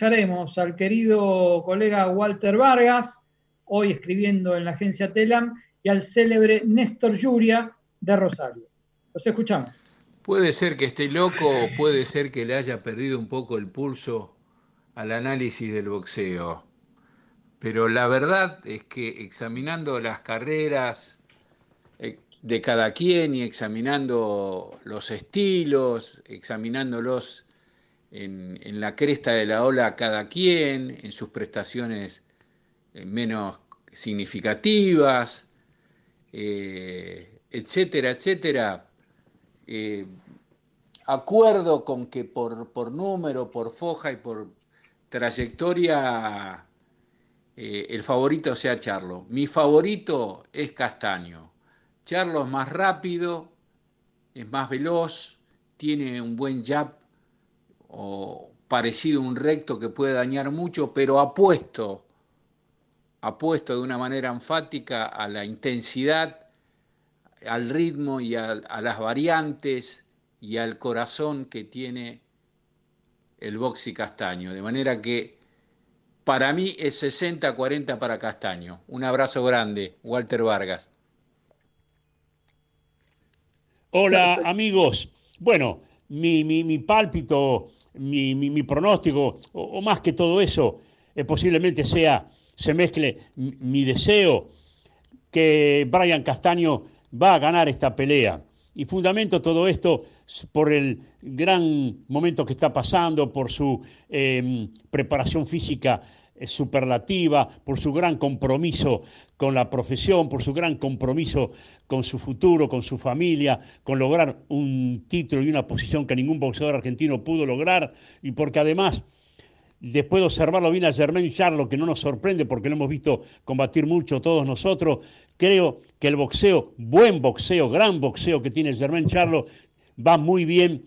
escucharemos al querido colega Walter Vargas, hoy escribiendo en la agencia Telam, y al célebre Néstor Yuria de Rosario. Los escuchamos. Puede ser que esté loco puede ser que le haya perdido un poco el pulso al análisis del boxeo. Pero la verdad es que examinando las carreras eh, de cada quien y examinando los estilos, examinándolos en, la cresta de la ola cada quien, en sus prestaciones eh, menos significativas, eh, etcétera, etcétera. acuerdo con que por, por número, por foja y por trayectoria eh, el favorito sea Charlo. Mi favorito es Castaño. Charlo es más rápido, es más veloz, tiene un buen jab o parecido a un recto que puede dañar mucho, pero apuesto, apuesto de una manera enfática a la intensidad, al ritmo y a, a las variantes y al corazón que tiene el boxy castaño. De manera que para mí es 60-40 para Castaño. Un abrazo grande, Walter Vargas. Hola amigos. Bueno, mi, mi, pálpito, mi, mi pronóstico, o, más que todo eso, eh, posiblemente sea, se mezcle mi deseo que Brian Castaño va a ganar esta pelea. Y fundamento todo esto por el gran momento que está pasando, por su em, preparación física superlativa, por su gran compromiso con la profesión, por su gran compromiso con su futuro, con su familia, con lograr un título y una posición que ningún boxeador argentino pudo lograr, y porque además, después de observarlo bien a Germain Charlo, que no nos sorprende porque lo hemos visto combatir mucho todos nosotros, creo que el boxeo, buen boxeo, gran boxeo que tiene Germain Charlo, va muy bien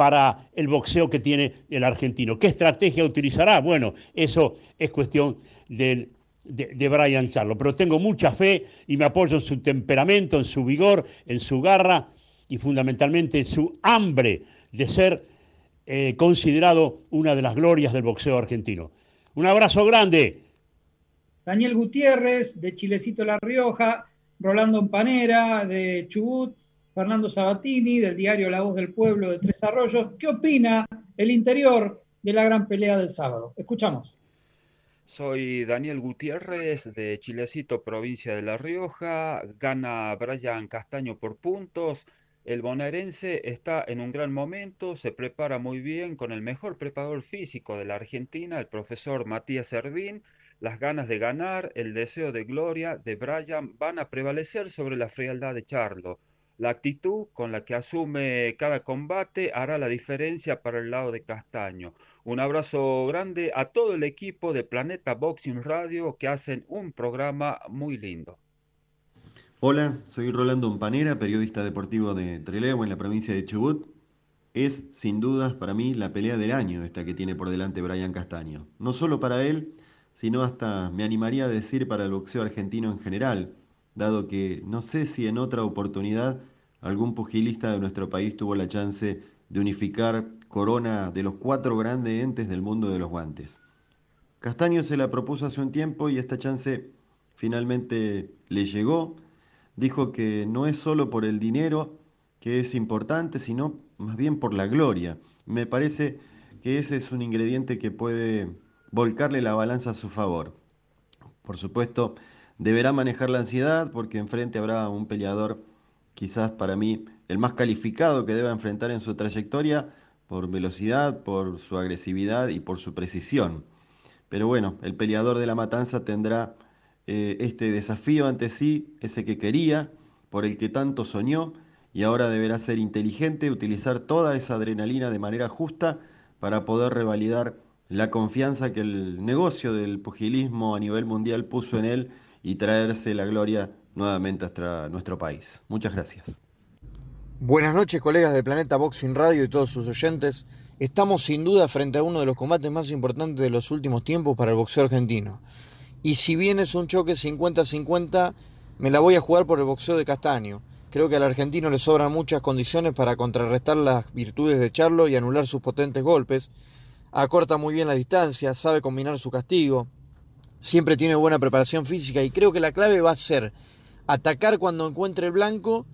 para el boxeo que tiene el argentino. ¿Qué estrategia utilizará? Bueno, eso es cuestión de, de, Brian Charlo, pero tengo mucha fe y me apoyo en su temperamento, en su vigor, en su garra y fundamentalmente en su hambre de ser eh, considerado una de las glorias del boxeo argentino. Un abrazo grande. Daniel Gutiérrez, de Chilecito La Rioja, Rolando Empanera, de Chubut, Fernando Sabatini, del diario La Voz del Pueblo de Tres Arroyos. ¿Qué opina el interior de la gran pelea del sábado? Escuchamos. Soy Daniel Gutiérrez de Chilecito, provincia de La Rioja. Gana Brian Castaño por puntos. El bonaerense está en un gran momento, se prepara muy bien con el mejor preparador físico de la Argentina, el profesor Matías Servín. Las ganas de ganar, el deseo de gloria de Brian van a prevalecer sobre la frialdad de Charlo. La actitud con la que asume cada combate hará la diferencia para el lado de Castaño. Un abrazo grande a todo el equipo de Planeta Boxing Radio que hacen un programa muy lindo. Hola, soy Rolando Umpanera, periodista deportivo de Trelew en la provincia de Chubut. Es sin dudas para mí la pelea del año esta que tiene por delante Brian Castaño. No solo para él, sino hasta me animaría a decir para el boxeo argentino en general, dado que no sé si en otra oportunidad algún pugilista de nuestro país tuvo la chance de unificar corona de los cuatro grandes entes del mundo de los guantes. Castaño se la propuso hace un tiempo y esta chance finalmente le llegó. Dijo que no es solo por el dinero que es importante, sino más bien por la gloria. Me parece que ese es un ingrediente que puede volcarle la balanza a su favor. Por supuesto, deberá manejar la ansiedad porque enfrente habrá un peleador quizás para mí el más calificado que deba enfrentar en su trayectoria por velocidad, por su agresividad y por su precisión. Pero bueno, el peleador de la matanza tendrá eh, este desafío ante sí, ese que quería, por el que tanto soñó, y ahora deberá ser inteligente, utilizar toda esa adrenalina de manera justa para poder revalidar la confianza que el negocio del pugilismo a nivel mundial puso en él y traerse la gloria nuevamente hasta nuestro país. Muchas gracias. Buenas noches colegas de Planeta Boxing Radio y todos sus oyentes. Estamos sin duda frente a uno de los combates más importantes de los últimos tiempos para el boxeo argentino. Y si bien es un choque 50-50, me la voy a jugar por el boxeo de Castaño. Creo que al argentino le sobran muchas condiciones para contrarrestar las virtudes de Charlo y anular sus potentes golpes. acorta muy bien la distancia, sabe combinar su castigo, siempre tiene buena preparación física y creo que la clave va a ser atacar cuando encuentre el blanco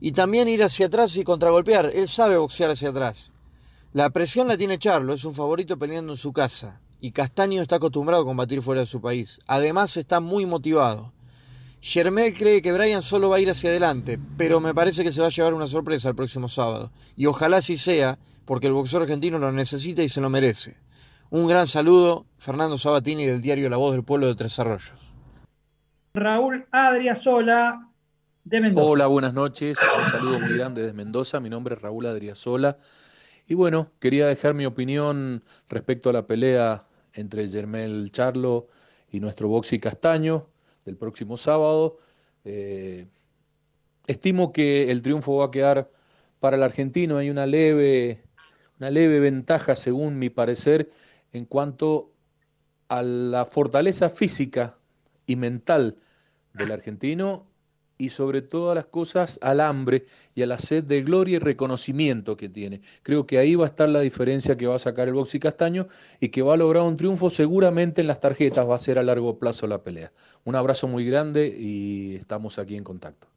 y también ir hacia atrás y contragolpear. Él sabe boxear hacia atrás. La presión la tiene Charlo, es un favorito peleando en su casa. Y Castaño está acostumbrado a combatir fuera de su país. Además está muy motivado. Germel cree que Brian solo va a ir hacia adelante, pero me parece que se va a llevar una sorpresa el próximo sábado. Y ojalá así sea, porque el boxeo argentino lo necesita y se lo merece. Un gran saludo, Fernando Sabatini del diario La Voz del Pueblo de Tres Arroyos. Raúl Adriasola de Mendoza. Hola, buenas noches. Un saludo muy grande desde Mendoza. Mi nombre es Raúl Adriasola. Y bueno, quería dejar mi opinión respecto a la pelea entre Germel Charlo y nuestro Boxy Castaño del próximo sábado. Eh, estimo que el triunfo va a quedar para el argentino. Hay una leve, una leve ventaja, según mi parecer, en cuanto a la fortaleza física y mental del argentino y sobre todas las cosas al hambre y a la sed de gloria y reconocimiento que tiene. Creo que ahí va a estar la diferencia que va a sacar el Boxy Castaño y que va a lograr un triunfo seguramente en las tarjetas, va a ser a largo plazo la pelea. Un abrazo muy grande y estamos aquí en contacto.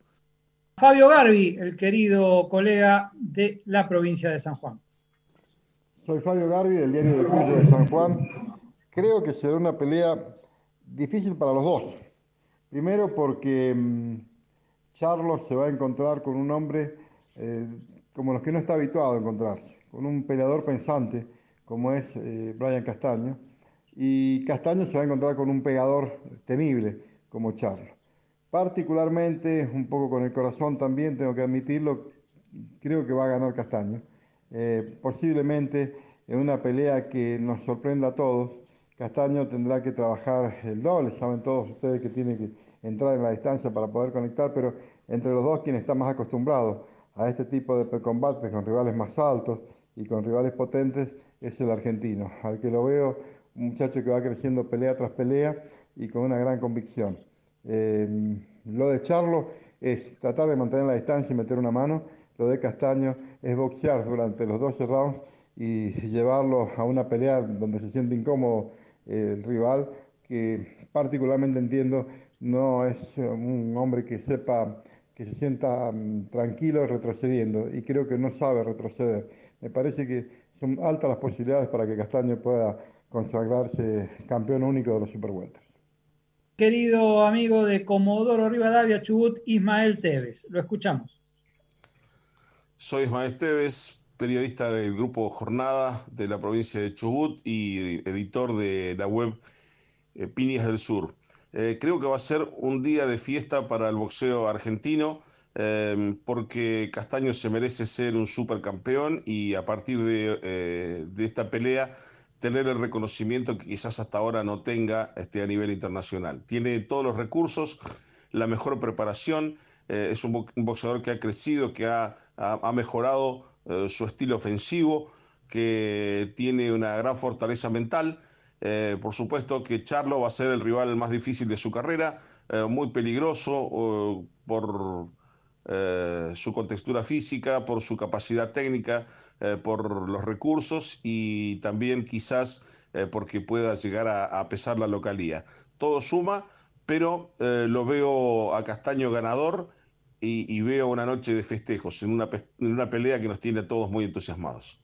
Fabio Garbi, el querido colega de la provincia de San Juan. Soy Fabio Garbi del diario de Cuyo de San Juan. Creo que será una pelea difícil para los dos. Primero porque mm, Charlos se va a encontrar con un hombre eh, como los que no está habituado a encontrarse, con un peleador pensante como es eh, Brian Castaño, y Castaño se va a encontrar con un pegador temible como Charlos. Particularmente, un poco con el corazón también, tengo que admitirlo, creo que va a ganar Castaño. Eh, posiblemente en una pelea que nos sorprenda a todos, Castaño tendrá que trabajar el doble, saben todos ustedes que tiene que entrar en la distancia para poder conectar, pero entre los dos quien está más acostumbrado a este tipo de combates con rivales más altos y con rivales potentes es el argentino, al que lo veo un muchacho que va creciendo pelea tras pelea y con una gran convicción. Eh, lo de Charlo es tratar de mantener la distancia y meter una mano, lo de Castaño es boxear durante los 12 rounds y llevarlo a una pelea donde se siente incómodo el rival, que particularmente entiendo no es un hombre que sepa, que se sienta mm, tranquilo retrocediendo y creo que no sabe retroceder. Me parece que son altas las posibilidades para que Castaño pueda consagrarse campeón único de los Supervueltas. Querido amigo de Comodoro Rivadavia Chubut, Ismael Tevez, lo escuchamos. Soy Ismael Tevez, periodista del grupo Jornada de la provincia de Chubut y editor de la web eh, Piñas del Sur. Eh, creo que va a ser un día de fiesta para el boxeo argentino, eh, porque Castaño se merece ser un supercampeón y a partir de, de, esta pelea tener el reconocimiento que quizás hasta ahora no tenga este, a nivel internacional. Tiene todos los recursos, la mejor preparación, es un, boxeador que ha crecido, que ha, ha mejorado su estilo ofensivo, que tiene una gran fortaleza mental eh, por supuesto que Charlo va a ser el rival más difícil de su carrera, eh, muy peligroso por eh, su contextura física, por su capacidad técnica, por los recursos y también quizás porque pueda llegar a, pesar la localía. Todo suma, pero lo veo a Castaño ganador y, veo una noche de festejos en una, en una pelea que nos tiene a todos muy entusiasmados.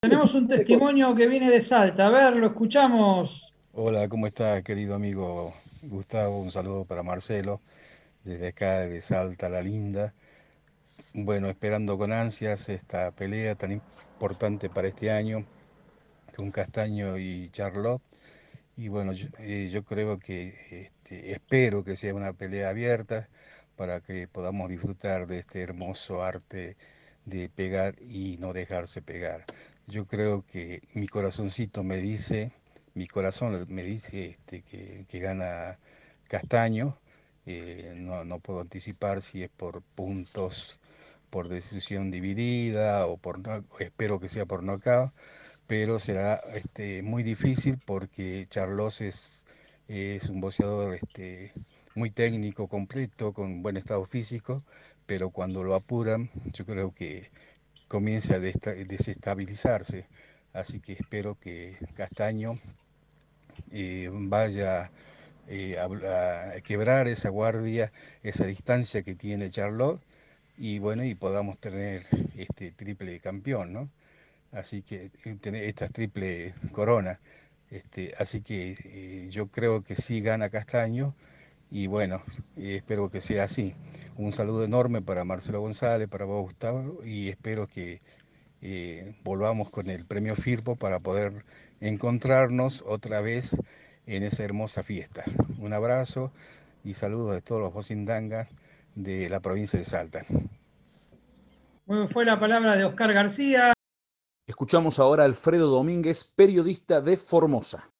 Tenemos un testimonio que viene de Salta. A ver, lo escuchamos. Hola, ¿cómo está, querido amigo Gustavo? Un saludo para Marcelo, desde acá de Salta, la linda. Bueno, esperando con ansias esta pelea tan importante para este año con Castaño y Charlotte. Y bueno, yo, eh, creo que este, espero que sea una pelea abierta para que podamos disfrutar de este hermoso arte de pegar y no dejarse pegar. Yo creo que mi corazoncito me dice, mi corazón me dice este, que, gana Castaño. Eh, no, no, puedo anticipar si es por puntos, por decisión dividida o por espero que sea por knockout, pero será este, muy difícil porque Charlos es, es un boxeador este, muy técnico, completo, con buen estado físico, pero cuando lo apuran, yo creo que comience a desestabilizarse. Así que espero que Castaño eh, vaya eh, a, quebrar esa guardia, esa distancia que tiene Charlotte y bueno, y podamos tener este triple campeón, ¿no? Así que eh, tener esta triple corona. Este, así que yo creo que sí gana Castaño y bueno, espero que sea así. Un saludo enorme para Marcelo González, para vos Gustavo y espero que volvamos con el premio Firpo para poder encontrarnos otra vez en esa hermosa fiesta. Un abrazo y saludos de todos los Bocindanga de la provincia de Salta. Bueno, fue la palabra de Oscar García. Escuchamos ahora a Alfredo Domínguez, periodista de Formosa.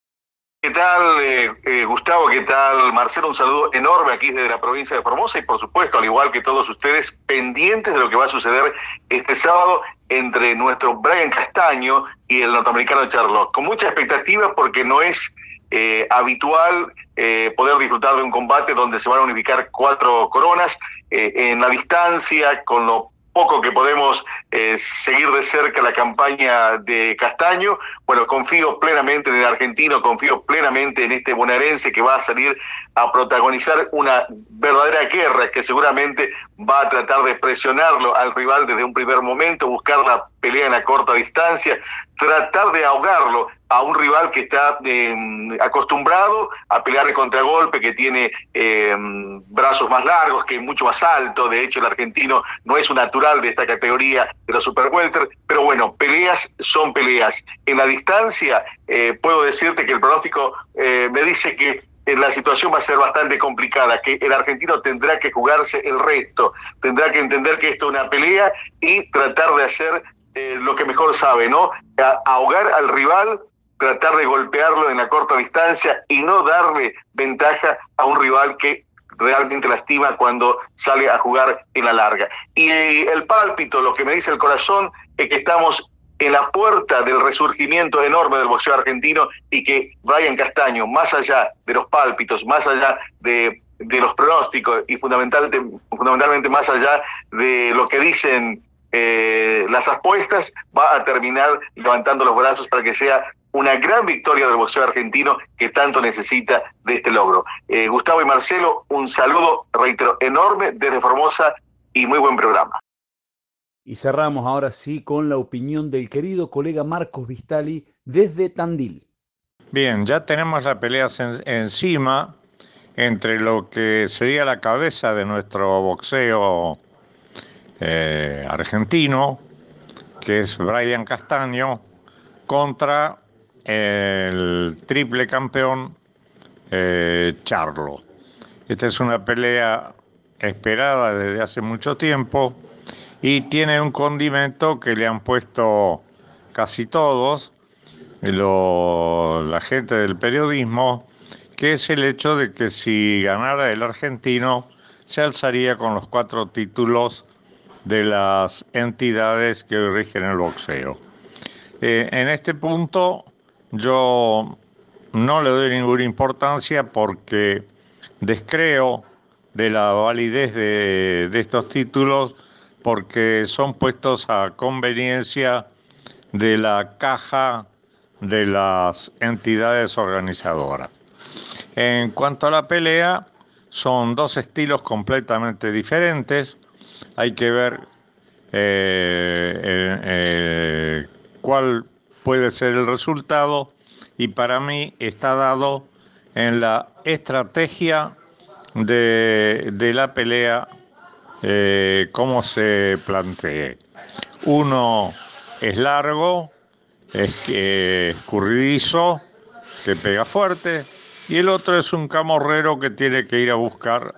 ¿Qué tal, eh, eh, Gustavo? ¿Qué tal, Marcelo? Un saludo enorme aquí desde la provincia de Formosa y, por supuesto, al igual que todos ustedes, pendientes de lo que va a suceder este sábado entre nuestro Brian Castaño y el norteamericano Charlotte. Con mucha expectativa porque no es eh, habitual eh, poder disfrutar de un combate donde se van a unificar cuatro coronas eh, en la distancia, con lo poco que podemos eh, seguir de cerca la campaña de Castaño. Bueno, confío plenamente en el argentino, confío plenamente en este bonaerense que va a salir a protagonizar una verdadera guerra que seguramente va a tratar de presionarlo al rival desde un primer momento, buscar la pelea en la corta distancia, tratar de ahogarlo a un rival que está em, acostumbrado a pelear de contragolpe, que tiene em, brazos más largos, que es mucho más alto. De hecho, el argentino no es un natural de esta categoría de los super welter, pero bueno, peleas son peleas. En la distancia, eh, puedo decirte que el pronóstico eh, me dice que la situación va a ser bastante complicada, que el argentino tendrá que jugarse el resto, tendrá que entender que esto es una pelea y tratar de hacer lo que mejor sabe, ¿no? ahogar al rival tratar de golpearlo en la corta distancia y no darle ventaja a un rival que realmente lastima cuando sale a jugar en la larga. Y el pálpito, lo que me dice el corazón, es que estamos en la puerta del resurgimiento enorme del boxeo argentino y que Brian Castaño, más allá de los pálpitos, más allá de, los pronósticos y fundamentalmente, fundamentalmente más allá de lo que dicen eh, las apuestas, va a terminar levantando los brazos para que sea una gran victoria del boxeo argentino que tanto necesita de este logro. Eh, Gustavo y Marcelo, un saludo, reitero, enorme desde Formosa y muy buen programa. Y cerramos ahora sí con la opinión del querido colega Marcos Vistali desde Tandil. Bien, ya tenemos la pelea encima entre lo que sería la cabeza de nuestro boxeo eh, argentino, que es Brian Castaño, contra el triple campeón eh, Charlo. Esta es una pelea esperada desde hace mucho tiempo y tiene un condimento que le han puesto casi todos, la gente del periodismo, que es el hecho de que si ganara el argentino, se alzaría con los cuatro títulos de las entidades que rigen el boxeo. Eh, en este punto yo no le doy ninguna importancia porque descreo de la validez de, estos títulos porque son puestos a conveniencia de la caja de las entidades organizadoras. En cuanto a la pelea, son dos estilos completamente diferentes. Hay que ver eh, eh, cuál puede ser el resultado y para mí está dado en la estrategia de, la pelea eh, cómo se plantee. Uno es largo, es escurridizo, que pega fuerte, y el otro es un camorrero que tiene que ir a buscar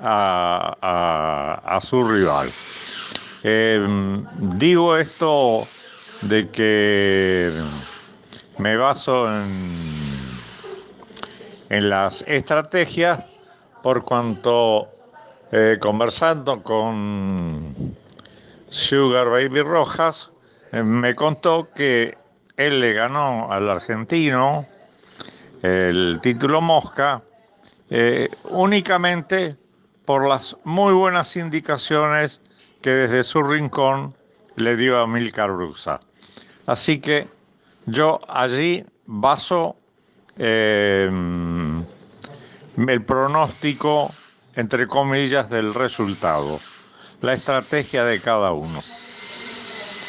a, su rival. Eh, digo esto de que me baso en las estrategias por cuanto eh, conversando con Sugar Baby Rojas, eh, me contó que él le ganó al argentino el título Mosca eh, únicamente por las muy buenas indicaciones que desde su rincón le dio a Milcar Bruxa. Así que Yo allí baso el pronóstico, entre comillas, del resultado, la estrategia de cada uno.